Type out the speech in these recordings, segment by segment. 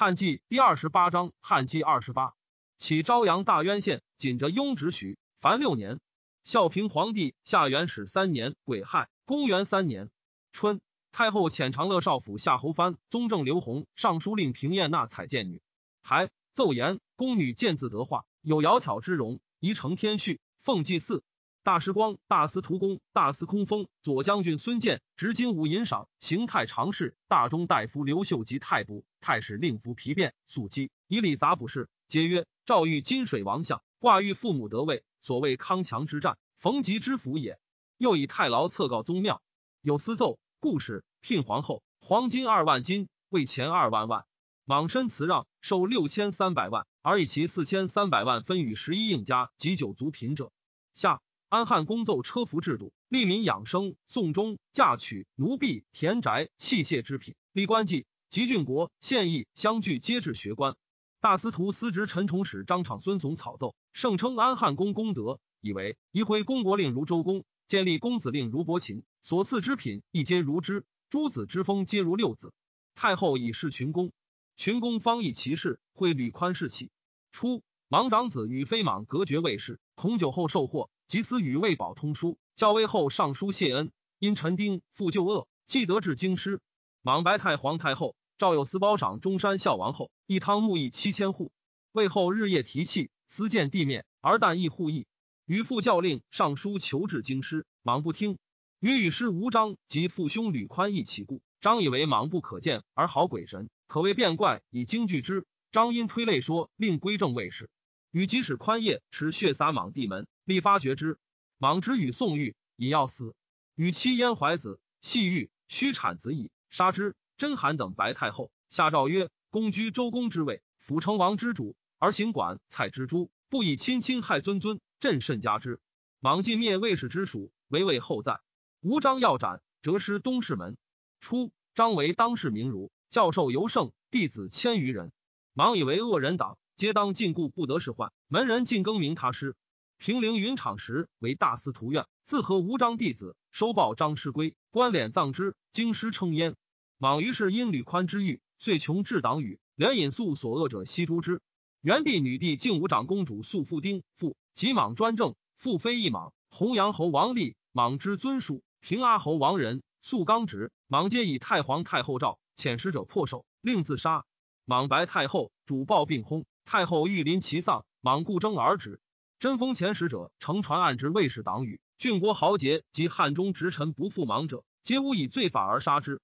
汉纪第二十八章，汉纪二十八，起朝阳大渊县，仅着雍直许，凡六年。孝平皇帝下元始三年癸亥，公元三年春，太后遣长乐少府夏侯藩、宗正刘弘、尚书令平晏纳采见女，还奏言宫女见字得化，有窈窕之容，宜承天序，奉祭祀。大时光、大司徒公、大司空封左将军孙建执金吾银赏，行太常侍、大中大夫刘秀及太仆、太史令服皮变素姬以礼杂卜事，皆曰：赵玉金水王相，挂玉父母得位，所谓康强之战，逢吉之福也。又以太牢册告宗庙，有私奏故事，聘皇后，黄金二万金，为钱二万万，莽身辞让，收六千三百万，而以其四千三百万分与十一应家及九族贫者。下。安汉公奏车服制度，利民养生。宋中嫁娶奴婢田宅器械之品，立官妓吉郡国县邑相聚，皆至学官。大司徒司职陈崇使张敞孙怂草奏，盛称安汉公功德，以为一回公国令如周公，建立公子令如伯禽，所赐之品亦皆如之。诸子之封皆如六子。太后以示群公，群公方议其事，会吕宽士气。初，莽长子与飞莽隔绝卫士，孔酒后受祸。即思与魏宝通书，教威后上书谢恩，因陈丁复旧恶，既得至京师。莽白太皇太后赵有司褒赏中山孝王后，一汤沐邑七千户。魏后日夜提气，思见地面，而但亦护邑。与父教令上书求至京师，莽不听。与与师吴章及父兄吕宽一起故，张以为莽不可见而好鬼神，可谓变怪，以惊惧之。张因推类说，令归正卫士。与即使宽业持血洒莽地门。立发觉之，莽之与宋玉以要死，与妻燕怀子，系玉须产子矣，杀之。甄邯等白太后下诏曰：公居周公之位，辅成王之主，而行管蔡之诸，不以亲亲害尊尊，朕甚加之。莽尽灭魏氏之属，为魏后在。吴章要斩，折师东市门。初，张为当世名儒，教授尤盛，弟子千余人。莽以为恶人党，皆当禁锢，不得仕宦。门人尽更名他师。平陵云场时为大司徒院，自和吴章弟子，收报张师归，官敛葬之。京师称焉。莽于是因吕宽之欲，遂穷至党羽，连引素所恶者悉诛之。元帝女帝敬武长公主素父丁父及莽专政，父非一莽。弘阳侯王立，莽之尊属；平阿侯王仁素刚直，莽皆以太皇太后诏遣使者破首，令自杀。莽白太后主暴病薨，太后欲临其丧，莽故争而止。贞丰前使者乘船暗之卫士党羽，郡国豪杰及汉中直臣不负莽者，皆无以罪法而杀之。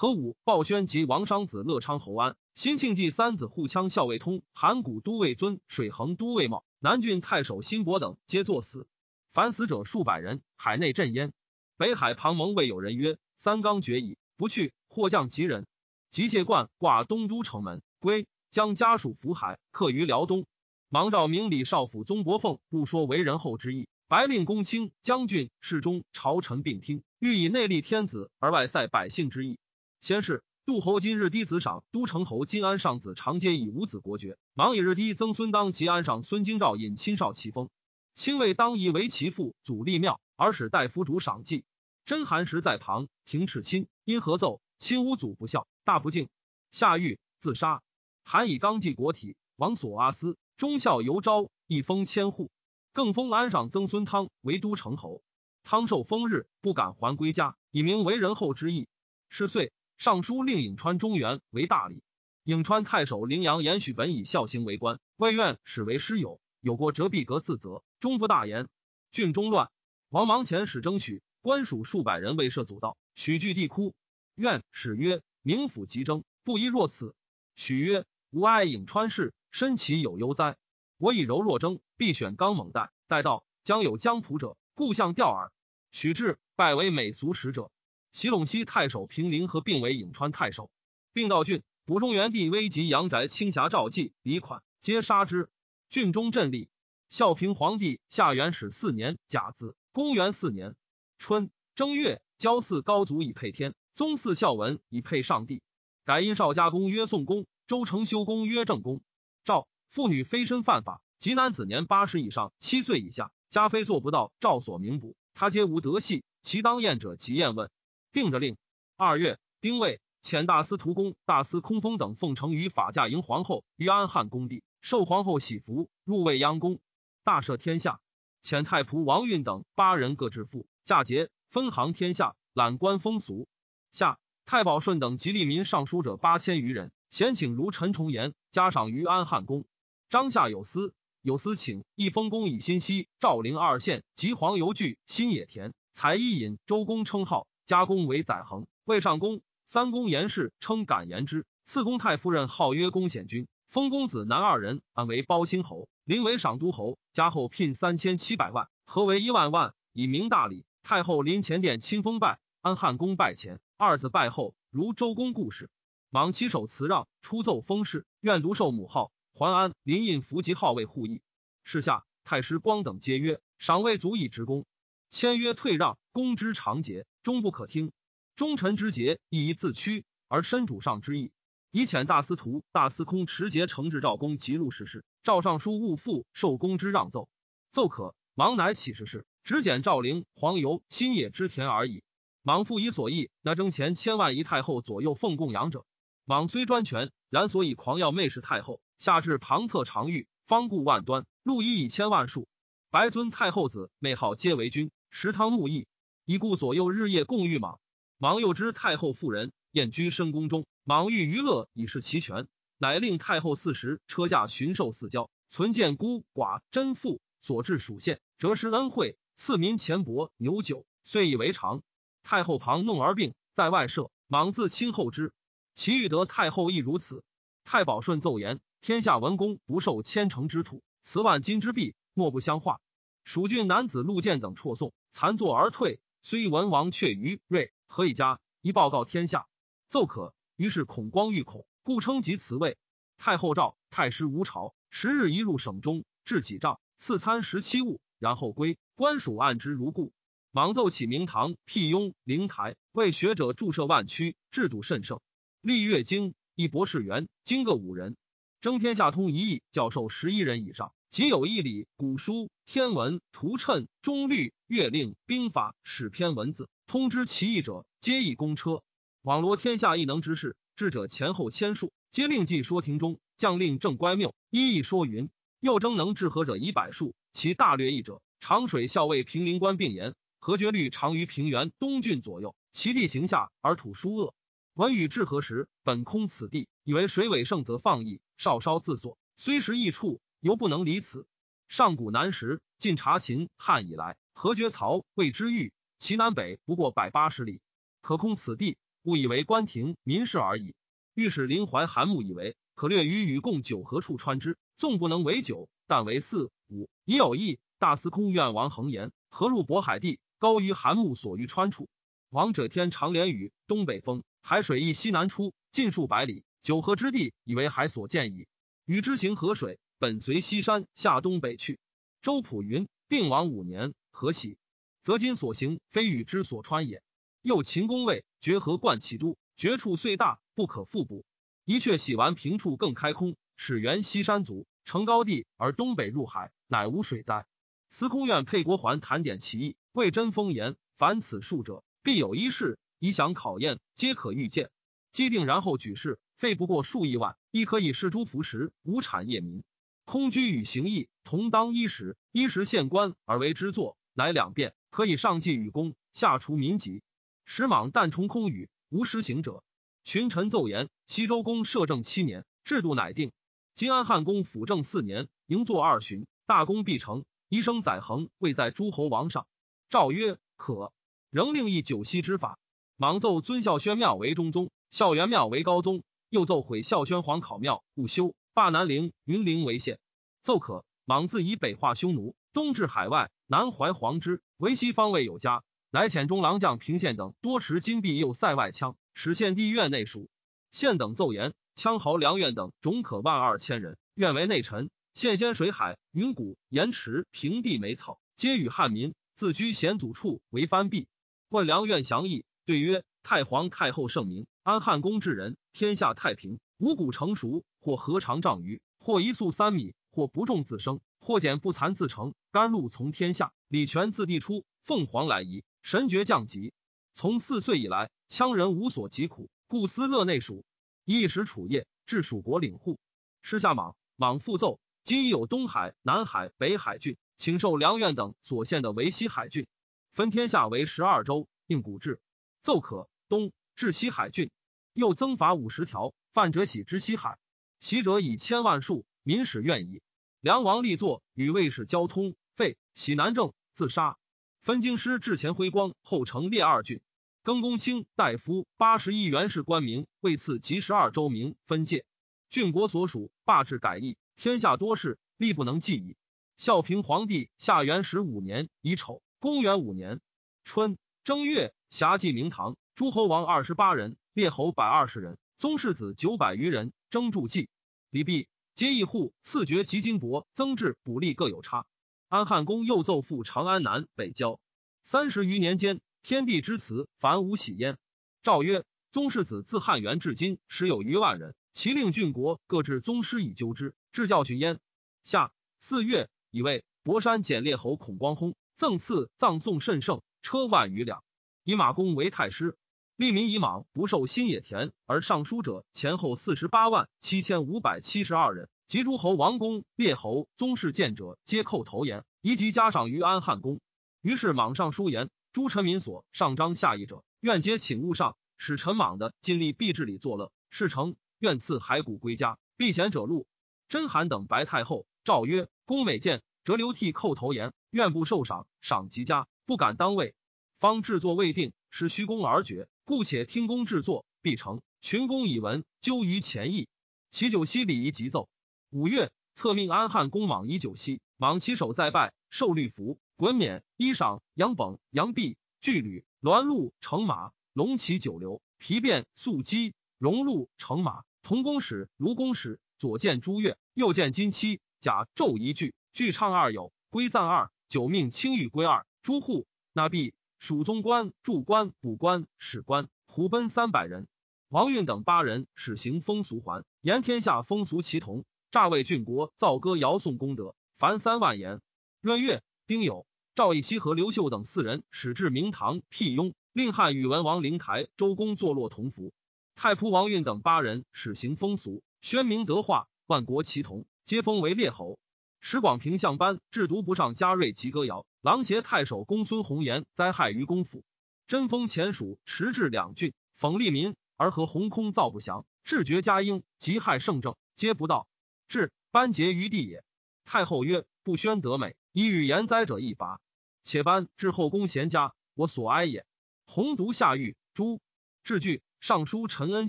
何武、鲍宣及王商子乐昌侯安、新庆忌三子护羌校尉通、函谷都尉尊、水衡都尉茂、南郡太守辛伯等，皆作死。凡死者数百人，海内震焉。北海庞蒙未有人曰：“三纲绝矣，不去。”或降吉人，吉谢冠挂东都城门，归将家属福海，客于辽东。芒召明李少府宗伯凤入说为人后之意，白令公卿将军侍中朝臣并听，欲以内立天子而外塞百姓之意。先是，杜侯今日低子赏都城侯金安上子长皆以五子国爵，芒以日低曾孙当及安上孙京兆引亲少其封，亲卫当以为其父祖立庙，而使大夫主赏祭。真寒时在旁停斥亲，因合奏亲无祖不孝，大不敬，下狱自杀。韩以刚继国体，王所阿斯。忠孝尤昭，一封千户，更封安上曾孙汤为都城侯。汤受封日，不敢还归家，以明为人后之意。是岁，尚书令颍川中原为大理。颍川太守陵阳延续本以孝行为官，未愿使为师友，有过折必革自责，终不大言。郡中乱，王芒前使征取，官属数百人未设阻道，许据地哭。愿使曰：明府急争，不宜若此。许曰：吾爱颍川氏。身其有忧哉？我以柔弱争，必选刚猛待。待到将有江浦者，故向调耳。许至，拜为美俗使者。袭陇西太守平陵和并为颍川太守。并道郡补中原帝危及阳宅青霞赵季李款，皆杀之。郡中镇立。孝平皇帝下元始四年甲子，公元四年春正月，郊祀高祖以配天，宗祀孝文以配上帝。改因少家公曰宋公，周成修公曰正公。赵妇女非身犯法，及男子年八十以上，七岁以下，家非做不到赵所明补，他皆无德系。其当验者即验问，定着令。二月，丁未，遣大司徒公、大司空封等奉承于法驾迎皇后于安汉宫地，受皇后喜服，入未央宫，大赦天下。遣太仆王运等八人各致富，嫁节，分行天下，揽官风俗。下太保顺等吉利民尚书者八千余人，咸请如陈重言，加赏于安汉宫。张夏有司，有司请一封公以新息，赵陵二县及黄油具、新野田、才一引周公称号，加公为载衡。魏上公、三公严氏称敢言之，次公太夫人号曰公显君，封公子男二人，安为包兴侯，临为赏都侯。加后聘三千七百万，合为一万万，以明大礼。太后临前殿亲封拜，安汉公拜前，二子拜后，如周公故事。莽其手辞让，出奏封事，愿独受母号。桓安临印符及号为护义。事下太师光等皆曰：赏位足以职功。签约退让，公之常节，终不可听。忠臣之节，亦宜自屈而身主上之意。以遣大司徒、大司空持节承制赵公及入史事。赵尚书勿复受公之让奏，奏可。忙乃起事事，只减赵陵、黄油、新野之田而已。莽复以所议，那征钱千万，一太后左右奉供养者。莽虽专权，然所以狂要媚视太后，下至旁侧常遇，方固万端，路一以千万数。白尊太后子，妹号皆为君，石汤沐邑，以故左右日夜共御莽。莽又知太后妇人宴居深宫中，莽欲娱乐以示其权，乃令太后四时车驾巡狩四郊，存见孤寡贞妇，所至属县，折施恩惠，赐民钱帛牛酒，遂以为常。太后旁弄而病，在外舍，莽自亲厚之。其欲得太后亦如此。太保顺奏言：天下文公不受千城之土，此万金之币，莫不相化。蜀郡男子陆建等辍送，残坐而退。虽文王却于瑞。何以家？一报告天下，奏可。于是孔光欲恐，故称及辞位。太后诏太师吴朝，十日一入省中，置几帐，赐餐十七物，然后归。官属按之如故。莽奏起明堂、辟雍、灵台，为学者注射万区，制度甚盛。历月经一博士员，经各五人，征天下通一亿教授十一人以上，仅有一礼、古书、天文、图谶、中律、月令、兵法、史篇文字。通知其意者，皆以公车。网罗天下异能之士，智者前后千数，皆令记说庭中。将令正乖谬，一一说云。又征能治和者以百数，其大略异者，长水校尉平陵官并言，和决律长于平原东郡左右，其地形下而土疏恶。文与治和时，本空此地，以为水尾盛则放逸，少稍自所，虽时异处，犹不能离此。上古南时，晋察秦汉以来，和决曹魏之域。其南北不过百八十里，可空此地，误以为官亭民事而已。御史林怀韩木以为可略于与共九河处穿之，纵不能为九，但为四五，已有意。大司空愿王恒言：何入渤海地，高于韩木所欲穿处。王者天长连雨，东北风，海水亦西南出，近数百里，九河之地，以为海所见矣。禹之行河水，本随西山下东北去。周普云：定王五年，何喜？则今所行，非禹之所穿也。又秦公谓：绝河贯其都，绝处虽大，不可复补。一阙洗完平处，更开空，始原西山足，成高地，而东北入海，乃无水灾。司空院沛国环谈点其意，谓真风言：凡此数者，必有一事，以想考验，皆可预见。既定然后举事，费不过数亿万，亦可以示诸服食，无产业民。空居与行义同当衣食，衣食县官而为之作，乃两变。可以上计与公，下除民疾。时莽但重空语，无施行者。群臣奏言：西周公摄政七年，制度乃定。金安汉公辅政四年，营作二旬，大功必成。一生载衡位在诸侯王上。诏曰：可。仍令议九锡之法。莽奏尊孝宣庙为中宗，孝元庙为高宗。又奏毁孝宣皇考庙，勿修，罢南陵、云陵为县。奏可。莽自以北化匈奴，东至海外。南怀黄之，为西方未有家，乃遣中郎将平县等多持金币，右塞外枪，使献帝院内属。县等奏言：羌豪梁苑等种可万二千人，愿为内臣。县先水海、云谷、盐池、平地美草，皆与汉民，自居险阻处为藩蔽。问梁苑详议，对曰：太皇太后圣明，安汉宫治人，天下太平。五谷成熟，或禾长丈余，或一粟三米，或不种自生。或减不残自成，甘露从天下，李泉自地出，凤凰来仪，神爵降级。从四岁以来，羌人无所疾苦，故思乐内属。一时楚业，至蜀国领户。师下莽，莽复奏：今已有东海、南海、北海郡，请受梁苑等所献的维西海郡，分天下为十二州，应古制。奏可东至西海郡，又增法五十条，范者喜之西海，袭者以千万数，民使愿矣。梁王立作，与卫士交通，废喜南郑，自杀。分京师至前辉光，后成列二郡。更公卿大夫八十一元氏官名，位次及十二州名分界。郡国所属，罢制改易，天下多事，力不能计矣。孝平皇帝下元十五年乙丑，公元五年春正月，辖祭明堂，诸侯王二十八人，列侯百二十人，宗室子九百余人，征助祭。礼毕，皆一户赐爵及金帛，增至补吏各有差。安汉公又奏复长安南北郊，三十余年间。天地之辞，凡无喜焉。诏曰：宗室子自汉元至今，时有余万人。其令郡国各置宗师以究之，至教训焉。下四月，以为博山简列侯孔光薨，赠赐葬送甚盛，车万余辆。以马公为太师，利民以莽不受新野田而上书者，前后四十八万七千五百七十二人。及诸侯、王公、列侯、宗室见者，皆叩头言，宜及加赏于安汉公。于是莽上书言。诸臣民所上章下议者，愿皆请勿上。使臣莽的尽力必治理作乐。事成，愿赐骸骨归家。避贤者禄。甄邯等白太后诏曰：公美见，折流涕叩头言，愿不受赏，赏极佳，不敢当位。方制作未定，使虚公而决，故且听公制作，必成。群公以闻，究于前议。其九夕礼仪急奏。五月，策命安汉公莽以九夕，莽其首再拜，受律服。衮冕、衣裳、羊褓、羊臂、巨履、鸾鹿、乘马、龙骑九流、皮鞭、素鸡、荣禄、乘马、同公使、卢公使，左见朱越，右见金漆，甲胄一句，具唱二有，归赞二，九命青玉归二，诸户纳币，蜀宗官、驻官、补官、史官，胡奔三百人。王运等八人，使行风俗还，言天下风俗齐同，诈为郡国，造歌谣颂功德，凡三万言。闰月，丁酉。赵义熙和刘秀等四人使至明堂辟雍，令汉宇文王灵台、周公坐落同福。太仆王运等八人使行风俗，宣明德化，万国齐同，皆封为列侯。使广平相班制毒不上嘉瑞及歌谣，郎协太守公孙弘言灾害于公府。贞封前蜀持治两郡，讽利民而和鸿空造不祥，智绝嘉婴，及害圣政，皆不道。至班结于地也。太后曰：不宣德美，以与言灾者一罚。且班至后宫贤家，我所哀也。洪独下狱，诛。至具尚书陈恩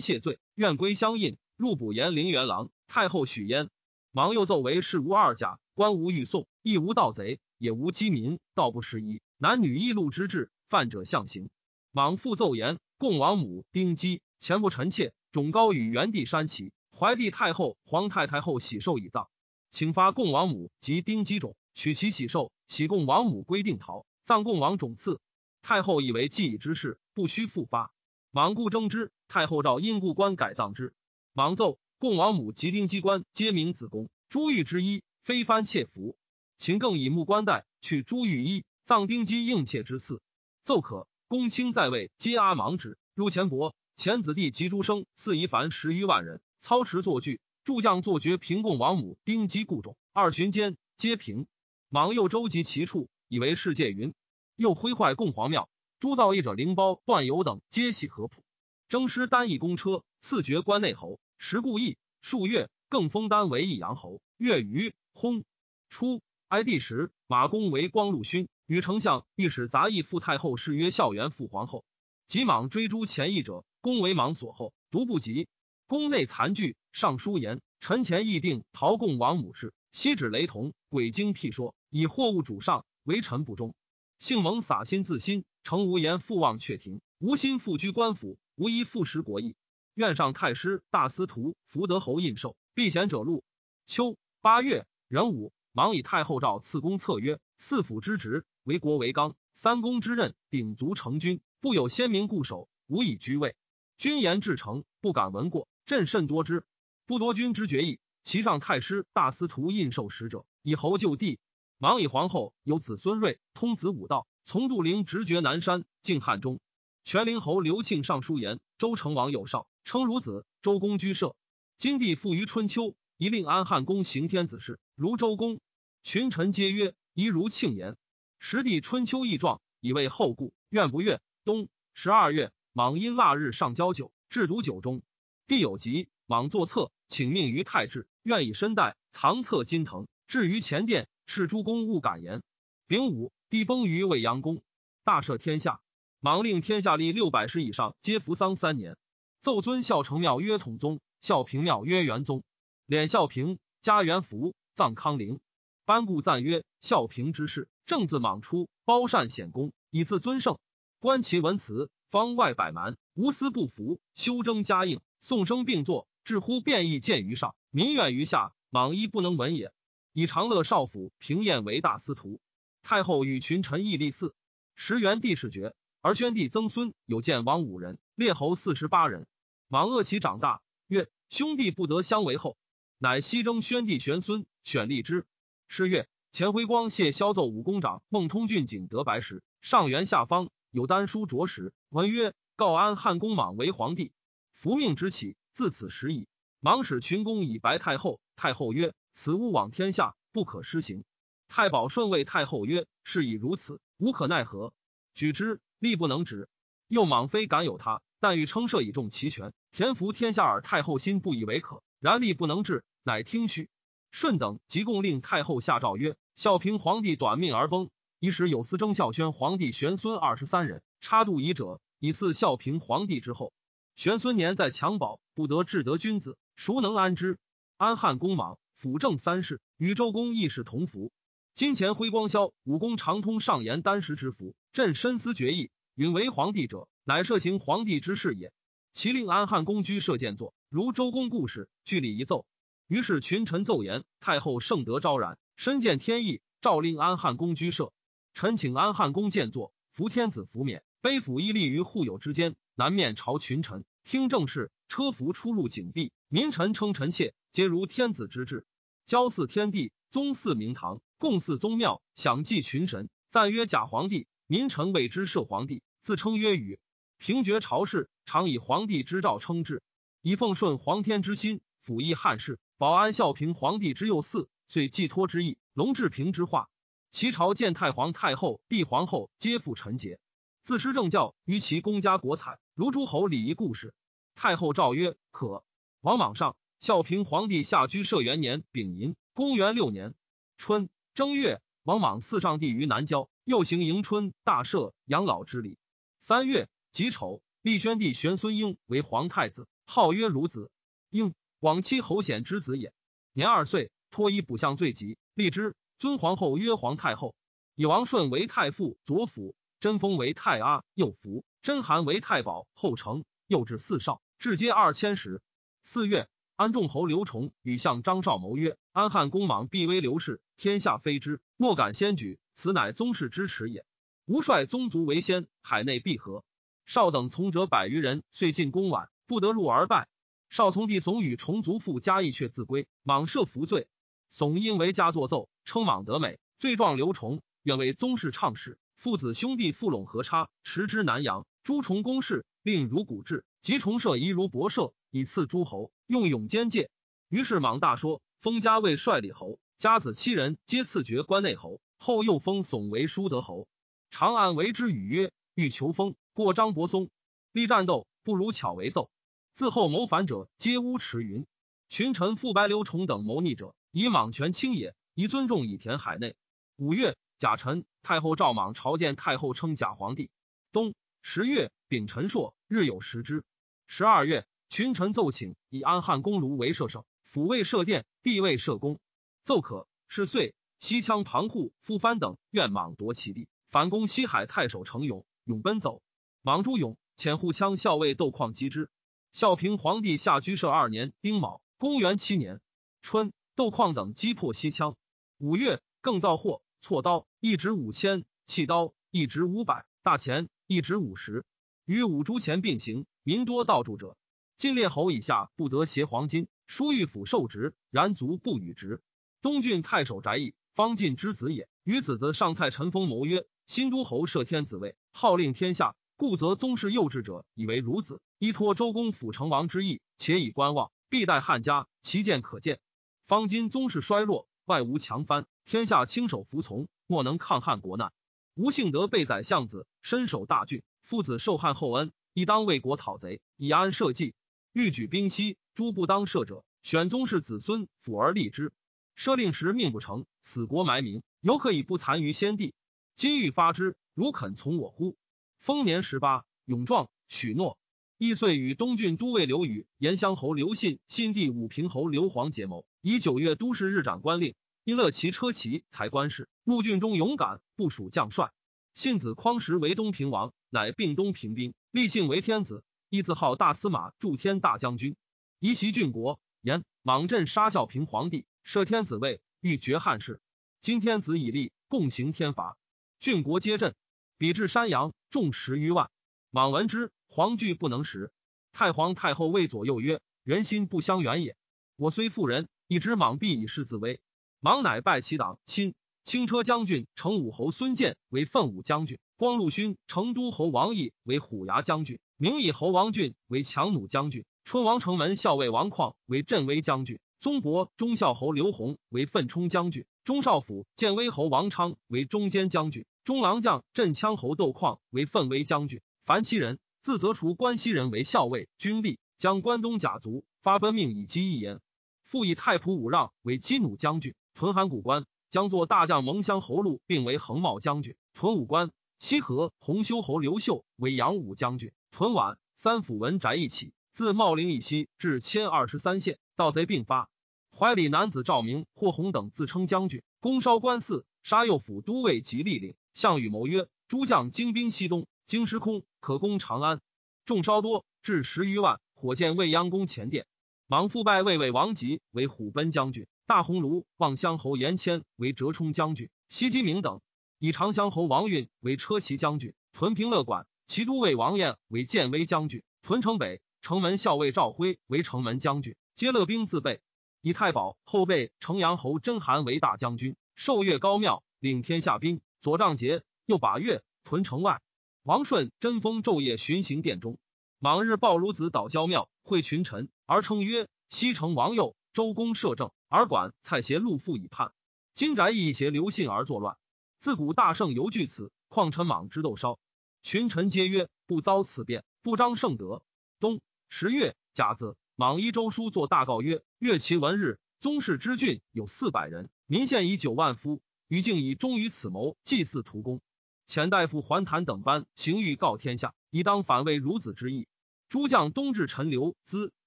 谢罪，愿归相印，入补延陵元郎。太后许焉。忙又奏为事无二甲，官无欲送，亦无盗贼，也无饥民，道不适宜。男女异路之志，犯者象刑。莽复奏言：共王母丁姬前不臣妾，种高与元帝山齐，怀帝太后、皇太太后喜寿以葬，请发共王母及丁姬种。取其喜寿，喜供王母归定陶，葬共王种次。太后以为既已之事，不须复发。莽故争之。太后诏因故官改葬之。莽奏供王母及丁机关皆名子宫，珠玉之衣，非藩妾服。秦更以木冠带去珠玉衣，葬丁姬应妾之赐。奏可。公卿在位，皆阿芒之。入前伯，前子弟及诸生，四夷凡十余万人，操持作剧，诸将作绝，平供王母丁姬故种。二旬间，皆平。莽又周集其处，以为世界云。又挥坏供皇庙，诸造诣者灵包、段友等，皆系合谱。征师单议公车，赐爵关内侯。时故意数月，更封丹为益阳侯。月余，薨。初，哀帝时，马公为光禄勋，与丞相御史杂役副太后谥曰孝元父皇后。及莽追诛前议者，公为莽所后，独不及。宫内残剧，上书言：臣前议定陶贡王母事，悉指雷同，诡经辟说。以货物主上，为臣不忠。幸蒙洒心自新，诚无言复望阙庭，无心复居官府，无一复食国义。愿上太师、大司徒、福德侯印绶，避贤者禄。秋八月壬午，忙以太后诏赐公策曰：四府之职，为国为纲；三公之任，鼎足成军，不有先民固守，无以居位。君言至诚，不敢闻过。朕甚多之，不多君之决议。其上太师、大司徒印绶使者，以侯就地。莽以皇后有子孙瑞，通子武道，从杜陵直绝南山，晋汉中。全陵侯刘庆上书言：周成王有少，称孺子。周公居舍。今帝复于春秋，宜令安汉公行天子事，如周公。群臣皆曰：宜如庆言。时帝春秋义状，以为后故，愿不悦。冬十二月，莽因腊日上交酒，至毒酒中。帝有疾，莽作策，请命于太治，愿以身代藏策金藤，置于前殿，敕诸公勿敢言。丙午，帝崩于未央宫，大赦天下。莽令天下立六百世以上，皆服丧三年。奏尊孝成庙曰统宗，孝平庙曰元宗。敛孝平，加元福，葬康陵。班固赞曰：孝平之事，正自莽出，包善显功，以自尊圣。观其文辞，方外百蛮，无私不服，修征加应。宋生并作，至乎变异见于上，民怨于下。莽一不能闻也。以长乐少府平晏为大司徒。太后与群臣议立嗣。时元帝始爵，而宣帝曾孙有见王五人，列侯四十八人。莽恶其长大，曰：兄弟不得相为后。乃西征宣帝玄孙，选立之。是月，钱辉光谢萧奏武功长孟通郡景德白石，上元下方有丹书着石，文曰：告安汉公莽为皇帝。伏命之起，自此时矣。莽使群公以白太后。太后曰：“此勿往天下，不可施行。”太保顺谓太后曰：“事已如此，无可奈何，举之，力不能止。”又莽非敢有他，但欲称社以重其权，田服天下耳。太后心不以为可，然力不能治，乃听许。顺等即共令太后下诏曰：“孝平皇帝短命而崩，一时有司征孝宣皇帝玄孙二十三人，插度遗者，以赐孝平皇帝之后。”玄孙年在襁褓，不得至得君子，孰能安之？安汉公莽辅政三世，与周公亦是同服。金钱辉光消武功常通上言丹石之福，朕深思决意，允为皇帝者，乃设行皇帝之事也。其令安汉公居射见作，如周公故事，据礼一奏。于是群臣奏言，太后圣德昭然，身见天意，诏令安汉公居射。臣请安汉公见作，服天子服冕，背府屹立于护友之间，南面朝群臣。听政事，车服出入紧闭，民臣称臣妾，皆如天子之制。交祀天地，宗祀明堂，共祀宗庙，享祭群神，赞曰假皇帝。民臣谓之摄皇帝，自称曰禹。平绝朝事，常以皇帝之诏称制，以奉顺皇天之心，辅翼汉室，保安孝平皇帝之幼嗣，遂寄托之意。龙治平之化，其朝见太皇太后、帝皇后，皆负臣节。自施政教于其公家国采，如诸侯礼仪故事。太后诏曰：“可。”王莽上，孝平皇帝下居社元年丙寅，公元六年春正月，王莽四上帝于南郊，又行迎春、大赦、养老之礼。三月己丑，立宣帝玄孙婴为皇太子，号曰孺子。婴往期侯显之子也，年二岁，脱衣补相罪疾，立之。尊皇后曰皇太后，以王顺为太傅左辅。贞丰为太阿，右辅；贞韩为太保，后承；又至四少，至皆二千石。四月，安众侯刘崇与相张绍谋曰：“安汉公莽必威刘氏，天下非之，莫敢先举。此乃宗室之耻也。吾率宗族为先，海内必和。”少等从者百余人，遂进宫晚，不得入而败。少从弟怂与重族父加义却自归，莽赦服罪。怂因为家作奏，称莽得美，罪状刘崇，愿为宗室唱使。父子兄弟复拢合差，持之南阳。诸重公事，令如古制，及重社宜如博社，以赐诸侯，用勇兼戒。于是莽大说，封家为帅礼侯，家子七人皆赐爵关内侯。后又封耸为舒德侯。长安为之语曰：欲求封，过张伯松。立战斗，不如巧为奏。自后谋反者，皆污池云。群臣复白刘崇等谋逆者，以莽权轻也，以尊重以填海内。五月。甲辰，太后赵莽朝见太后，称假皇帝。冬十月丙辰朔，日有食之。十二月，群臣奏请以安汉公卢为摄省，抚慰设殿，地位设公。奏可是岁，西羌庞护、夫藩等愿莽夺其地，反攻西海太守程勇，勇奔走。莽朱勇遣护羌校尉窦况击之。孝平皇帝下居舍二年丁卯，公元七年春，窦况等击破西羌。五月，更造货。错刀一值五千，弃刀一值五百，大钱一值五十，与五铢钱并行。民多盗铸者，晋列侯以下不得携黄金。书御府受职，然卒不与职。东郡太守翟义，方进之子也。与子子上蔡陈封谋曰：新都侯摄天子位，号令天下，故则宗室幼稚者以为孺子，依托周公辅成王之意，且以观望，必待汉家，其见可见。方今宗室衰落，外无强藩，天下轻手服从，莫能抗汉国难。吴幸德被宰相子，身守大郡，父子受汉厚恩，亦当为国讨贼，以安社稷。欲举兵西，诸不当赦者，选宗室子孙辅而立之。赦令时命不成，死国埋名，犹可以不残于先帝。今欲发之，如肯从我乎？丰年十八，勇壮，许诺。易遂与东郡都尉刘宇、延乡侯刘信、新帝武平侯刘皇结谋，以九月都市日斩官令。因乐骑车骑，才官事。穆郡中勇敢，部署将帅。信子匡时为东平王，乃并东平兵，立姓为天子。一字号大司马、助天大将军。移袭郡国，言莽镇杀孝平皇帝，设天子位，欲绝汉室。今天子以立，共行天罚。郡国皆震。比至山阳，众十余万。莽闻之。皇惧不能食，太皇太后谓左右曰：“人心不相远也。我虽妇人，亦知莽必以示自威。”莽乃拜其党亲轻车将军成武侯孙建为奋武将军，光禄勋成都侯王毅为虎牙将军，名义侯王俊为强弩将军，春王城门校尉王旷为镇威将军，宗伯忠孝侯刘弘为奋冲将军，中少府建威侯王昌为中间将军，中郎将镇羌侯窦旷为奋威将军，凡七人。自责除关西人为校尉、军吏，将关东甲卒发奔命以击一言。复以太仆武让为击弩将军，屯函谷关，将作大将蒙乡侯禄并为横茂将军，屯武关。西河洪修侯刘秀为扬武将军，屯宛。三府文宅一起，自茂陵以西至千二十三县，盗贼并发。怀里男子赵明、霍弘等自称将军，攻烧关寺，杀右府都尉及吏领。项羽谋曰：“诸将精兵西东。”京师空，可攻长安。众稍多，至十余万。火箭未央宫前殿。莽复拜魏魏王吉为虎贲将军，大鸿胪望乡侯严谦为折冲将军，西击明等以长乡侯王运为车骑将军，屯平乐馆。齐都尉王彦为建威将军，屯城北。城门校尉赵辉为城门将军，皆乐兵自备。以太保后备城阳侯甄韩为大将军，受越高庙，领天下兵。左仗节，右把月，屯城外。王顺贞丰昼夜巡行殿中，莽日暴孺子岛郊庙会群臣，而称曰：“西城王右，周公摄政，而管蔡协陆父以叛。金宅亦携刘信而作乱。自古大圣犹惧此，况臣莽之斗烧。”群臣皆曰：“不遭此变，不彰圣德。”冬十月甲子，莽依周书作大告曰：“越其文日，宗室之郡有四百人，民县以九万夫，余竟以忠于此谋，祭祀图公。”遣大夫桓谭等班行欲告天下，以当反魏孺子之意。诸将东至陈留资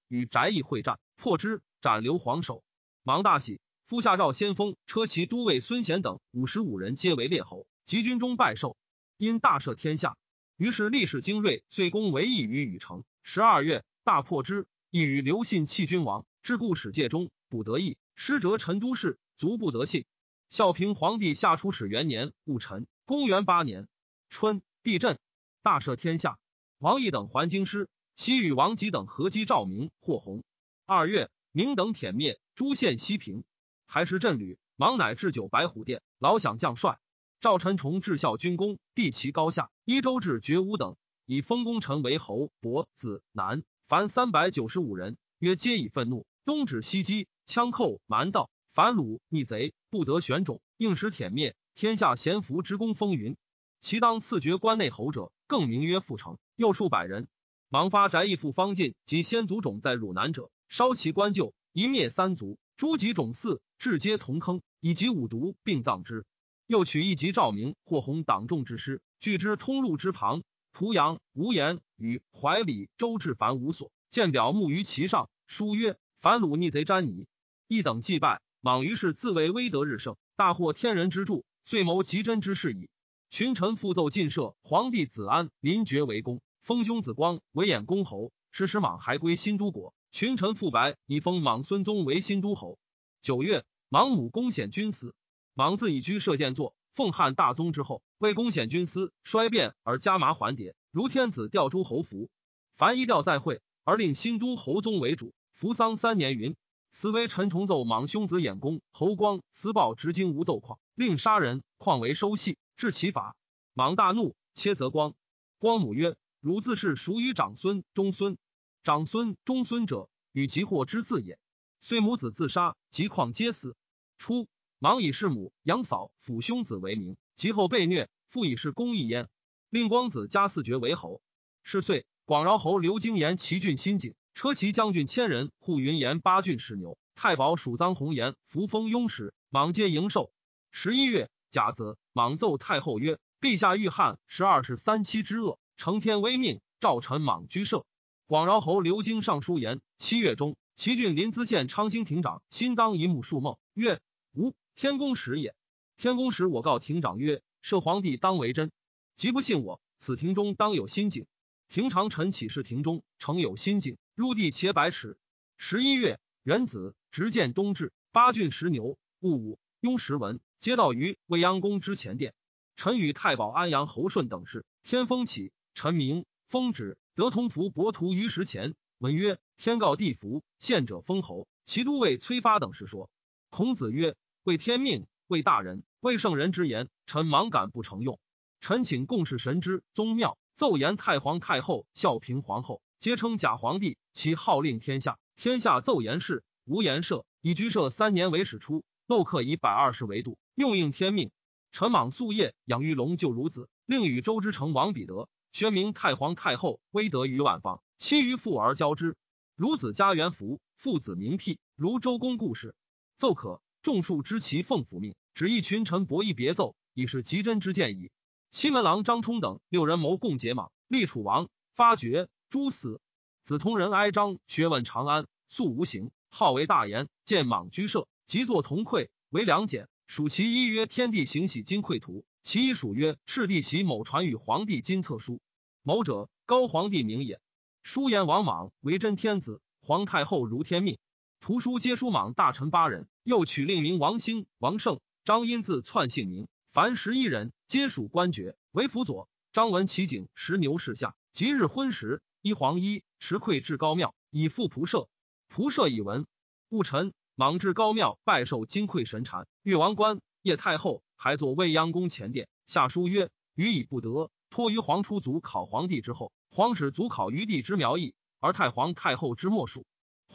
与翟义会战，破之，斩刘皇首。莽大喜，夫下诏先锋车骑都尉孙贤等五十五人皆为列侯，及军中拜寿。因大赦天下，于是历史精锐，遂攻为义于禹城。十二月，大破之，亦与刘信弃君王，至故使界中，不得意。失折陈都事，卒不得信。孝平皇帝下出始元年戊辰。公元八年春，地震，大赦天下。王毅等还京师，西与王吉等合击赵明、霍弘。二月，明等殄灭，诸县西平。还是镇旅，王乃置酒白虎殿，老享将帅。赵臣崇至孝军功，地其高下。一州至绝武等，以封功臣为侯伯子男，凡三百九十五人，曰皆以愤怒，东指西击，枪寇蛮盗，反虏逆贼，不得选种，应时殄灭。天下贤福之功风云，其当赐爵关内侯者，更名曰富城，又数百人。忙发宅邑父方进及先祖种在汝南者，烧其官旧，一灭三族。诸级种嗣，至皆同坑，以及五毒并葬之。又取一级照明、霍弘党众之师，据之通路之旁，濮阳、无言与怀里、周至凡无所，见表木于其上，书曰：“凡鲁逆贼瞻你。”一等祭拜，莽于是自为威德日盛，大获天人之助。遂谋极真之事矣。群臣复奏进赦，皇帝子安临爵为公，封兄子光为衍公侯。时使莽还归新都国。群臣复白以封莽孙宗为新都侯。九月，莽母公显君死。莽自以居射箭座，奉汉大宗之后，为公显军司，衰变而加麻环蝶，如天子吊诸侯服。凡一吊在会，而令新都侯宗为主。服丧三年云。此为陈重奏莽兄子衍公侯光私报执经无斗况，令杀人，况为收系，治其法。莽大怒，切责光。光母曰：“汝自是属于长孙、中孙。长孙、中孙者，与其祸之字也。虽母子自杀，及况皆死。初，忙以弑母、养嫂、抚兄子为名，及后被虐，复以是公义焉。令光子加四爵为侯。是岁，广饶侯刘京言齐郡新井，车骑将军千人，护云言八郡十牛。太保属臧弘言扶封雍时，莽皆迎受。十一月甲子，莽奏太后曰：“陛下遇汉十二世三妻之恶，承天威命，召臣莽居舍。”广饶侯刘京上书言：七月中，齐郡临淄县昌兴亭长新当一木树梦，曰：“吾天公时也。”天公时我告亭长曰：“设皇帝当为真，即不信我，此亭中当有新景。”亭长臣启示亭中诚有新景，入地且百尺。十一月元子。执剑东至，八郡十牛，戊午，雍时文，皆到于未央宫之前殿。臣与太保安阳侯顺等事。天风起，臣明封旨，得同服伯图于石前。文曰：天告地服，献者封侯。其都尉崔发等事说。孔子曰：为天命，为大人，为圣人之言，臣莽敢不承用。臣请共事神之宗庙，奏言太皇太后、孝平皇后，皆称假皇帝，其号令天下，天下奏言事。无言赦，以居舍三年为始出，漏客以百二十为度，用应天命。陈莽夙夜养育龙救孺子，令与周之成王彼得宣明太皇太后威德于万方，妻于父而交之。孺子家元福，父子名辟，如周公故事。奏可众数知其奉府命，只一群臣博弈别奏，已是极真之见矣。西门郎张冲等六人谋共结莽，立楚王，发觉诛死。子通人哀章，学问长安，素无形。号为大言，见莽居舍，即作铜匮，为良简。属其一曰：天地行喜金匮图。其一属曰：赤帝其某传与皇帝金册书。某者，高皇帝名也。书言王莽为真天子，皇太后如天命。图书皆书莽大臣八人，又取令名王兴、王胜、张殷字篡姓名，凡十一人，皆属官爵，为辅佐。张文其景十牛氏下，即日昏时，衣黄衣，持馈至高庙，以赴仆射。仆射以闻，戊辰，莽至高庙拜受金匮神禅，越王冠。叶太后还坐未央宫前殿，下书曰：“予以不得，托于皇出族考皇帝之后，皇始祖考于帝之苗裔，而太皇太后之莫属。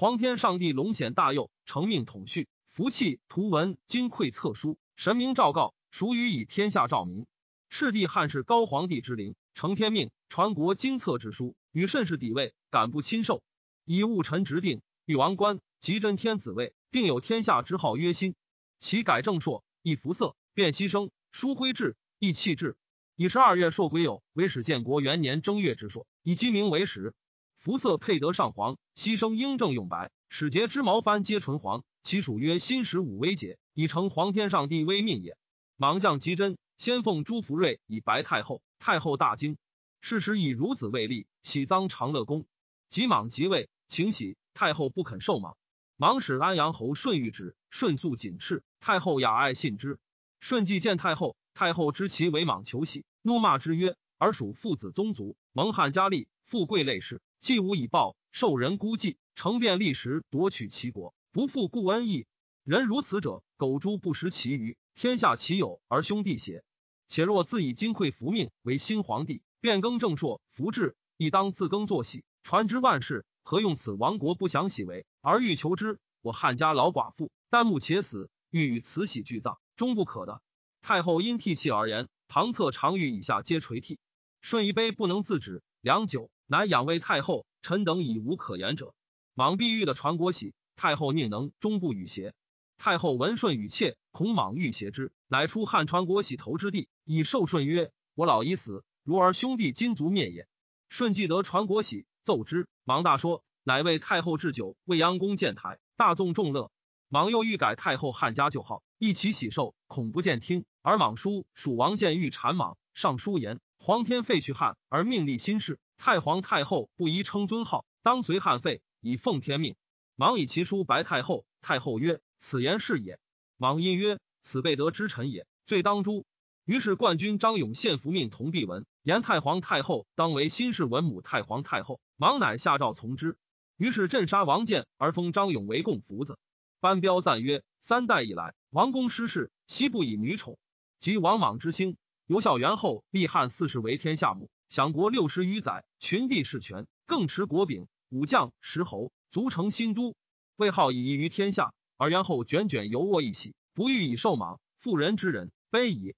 皇天上帝龙显大佑，承命统序，福气图文金匮册书，神明诏告，属予以天下照明。赤帝汉室高皇帝之灵，承天命，传国金册之书，与甚是抵位，敢不亲受？以戊辰直定。”与王冠，即真天子位，定有天下之号曰新。其改正朔，亦服色，变牺牲，书徽制，亦气制。以十二月朔癸酉为始建国元年正月之朔，以鸡鸣为始。服色配得上皇，牺牲英正用白，使节之毛翻皆纯黄。其属曰新十五微节，以成皇天上帝威命也。莽将吉真，先奉朱福瑞以白太后，太后大惊。事时以孺子为立，喜臧长乐宫。即莽即位，请喜。太后不肯受莽，莽使安阳侯顺谕旨，顺素谨斥。太后雅爱信之。顺既见太后，太后知其为莽求喜，怒骂之曰：“尔属父子宗族，蒙汉家立，富贵类氏，既无以报，受人孤寂，成变历时，夺取其国，不复故恩义。人如此者，苟诛不食其余，天下岂有而兄弟邪？且若自以金匮服命为新皇帝，变更正朔，服制，亦当自更作喜，传之万世。”何用此亡国不祥喜为，而欲求之？我汉家老寡妇，旦暮且死，欲与慈禧俱葬，终不可的。太后因涕泣而言，堂侧常御以下皆垂涕。顺一杯不能自止，良久，乃仰为太后。臣等已无可言者。莽必欲的传国玺，太后宁能终不与邪？太后闻顺与妾，恐莽欲邪之，乃出汉传国玺头之地，以受顺曰：“我老已死，如儿兄弟今族灭也。”顺既得传国玺。奏之，莽大说，乃为太后置酒，未央宫建台，大众众乐。莽又欲改太后汉家旧号，一起喜寿，恐不见听。而莽叔蜀王见欲谗莽，上书言：皇天废去汉，而命立新氏，太皇太后不宜称尊号，当随汉废，以奉天命。莽以其书白太后，太后曰：此言是也。莽因曰：此备得之臣也，罪当诛。于是冠军张勇献符命同毕文，言太皇太后当为新氏文母太皇太后。莽乃下诏从之。于是镇杀王建，而封张勇为贡福子。班彪赞曰：三代以来，王公失势，悉不以女宠。及王莽之兴，由孝元后立汉四世为天下母，享国六十余载，群帝世权，更持国柄，武将石侯，足成新都，魏号以于天下。而元后卷卷犹卧一喜，不欲以受莽，妇人之仁，卑矣。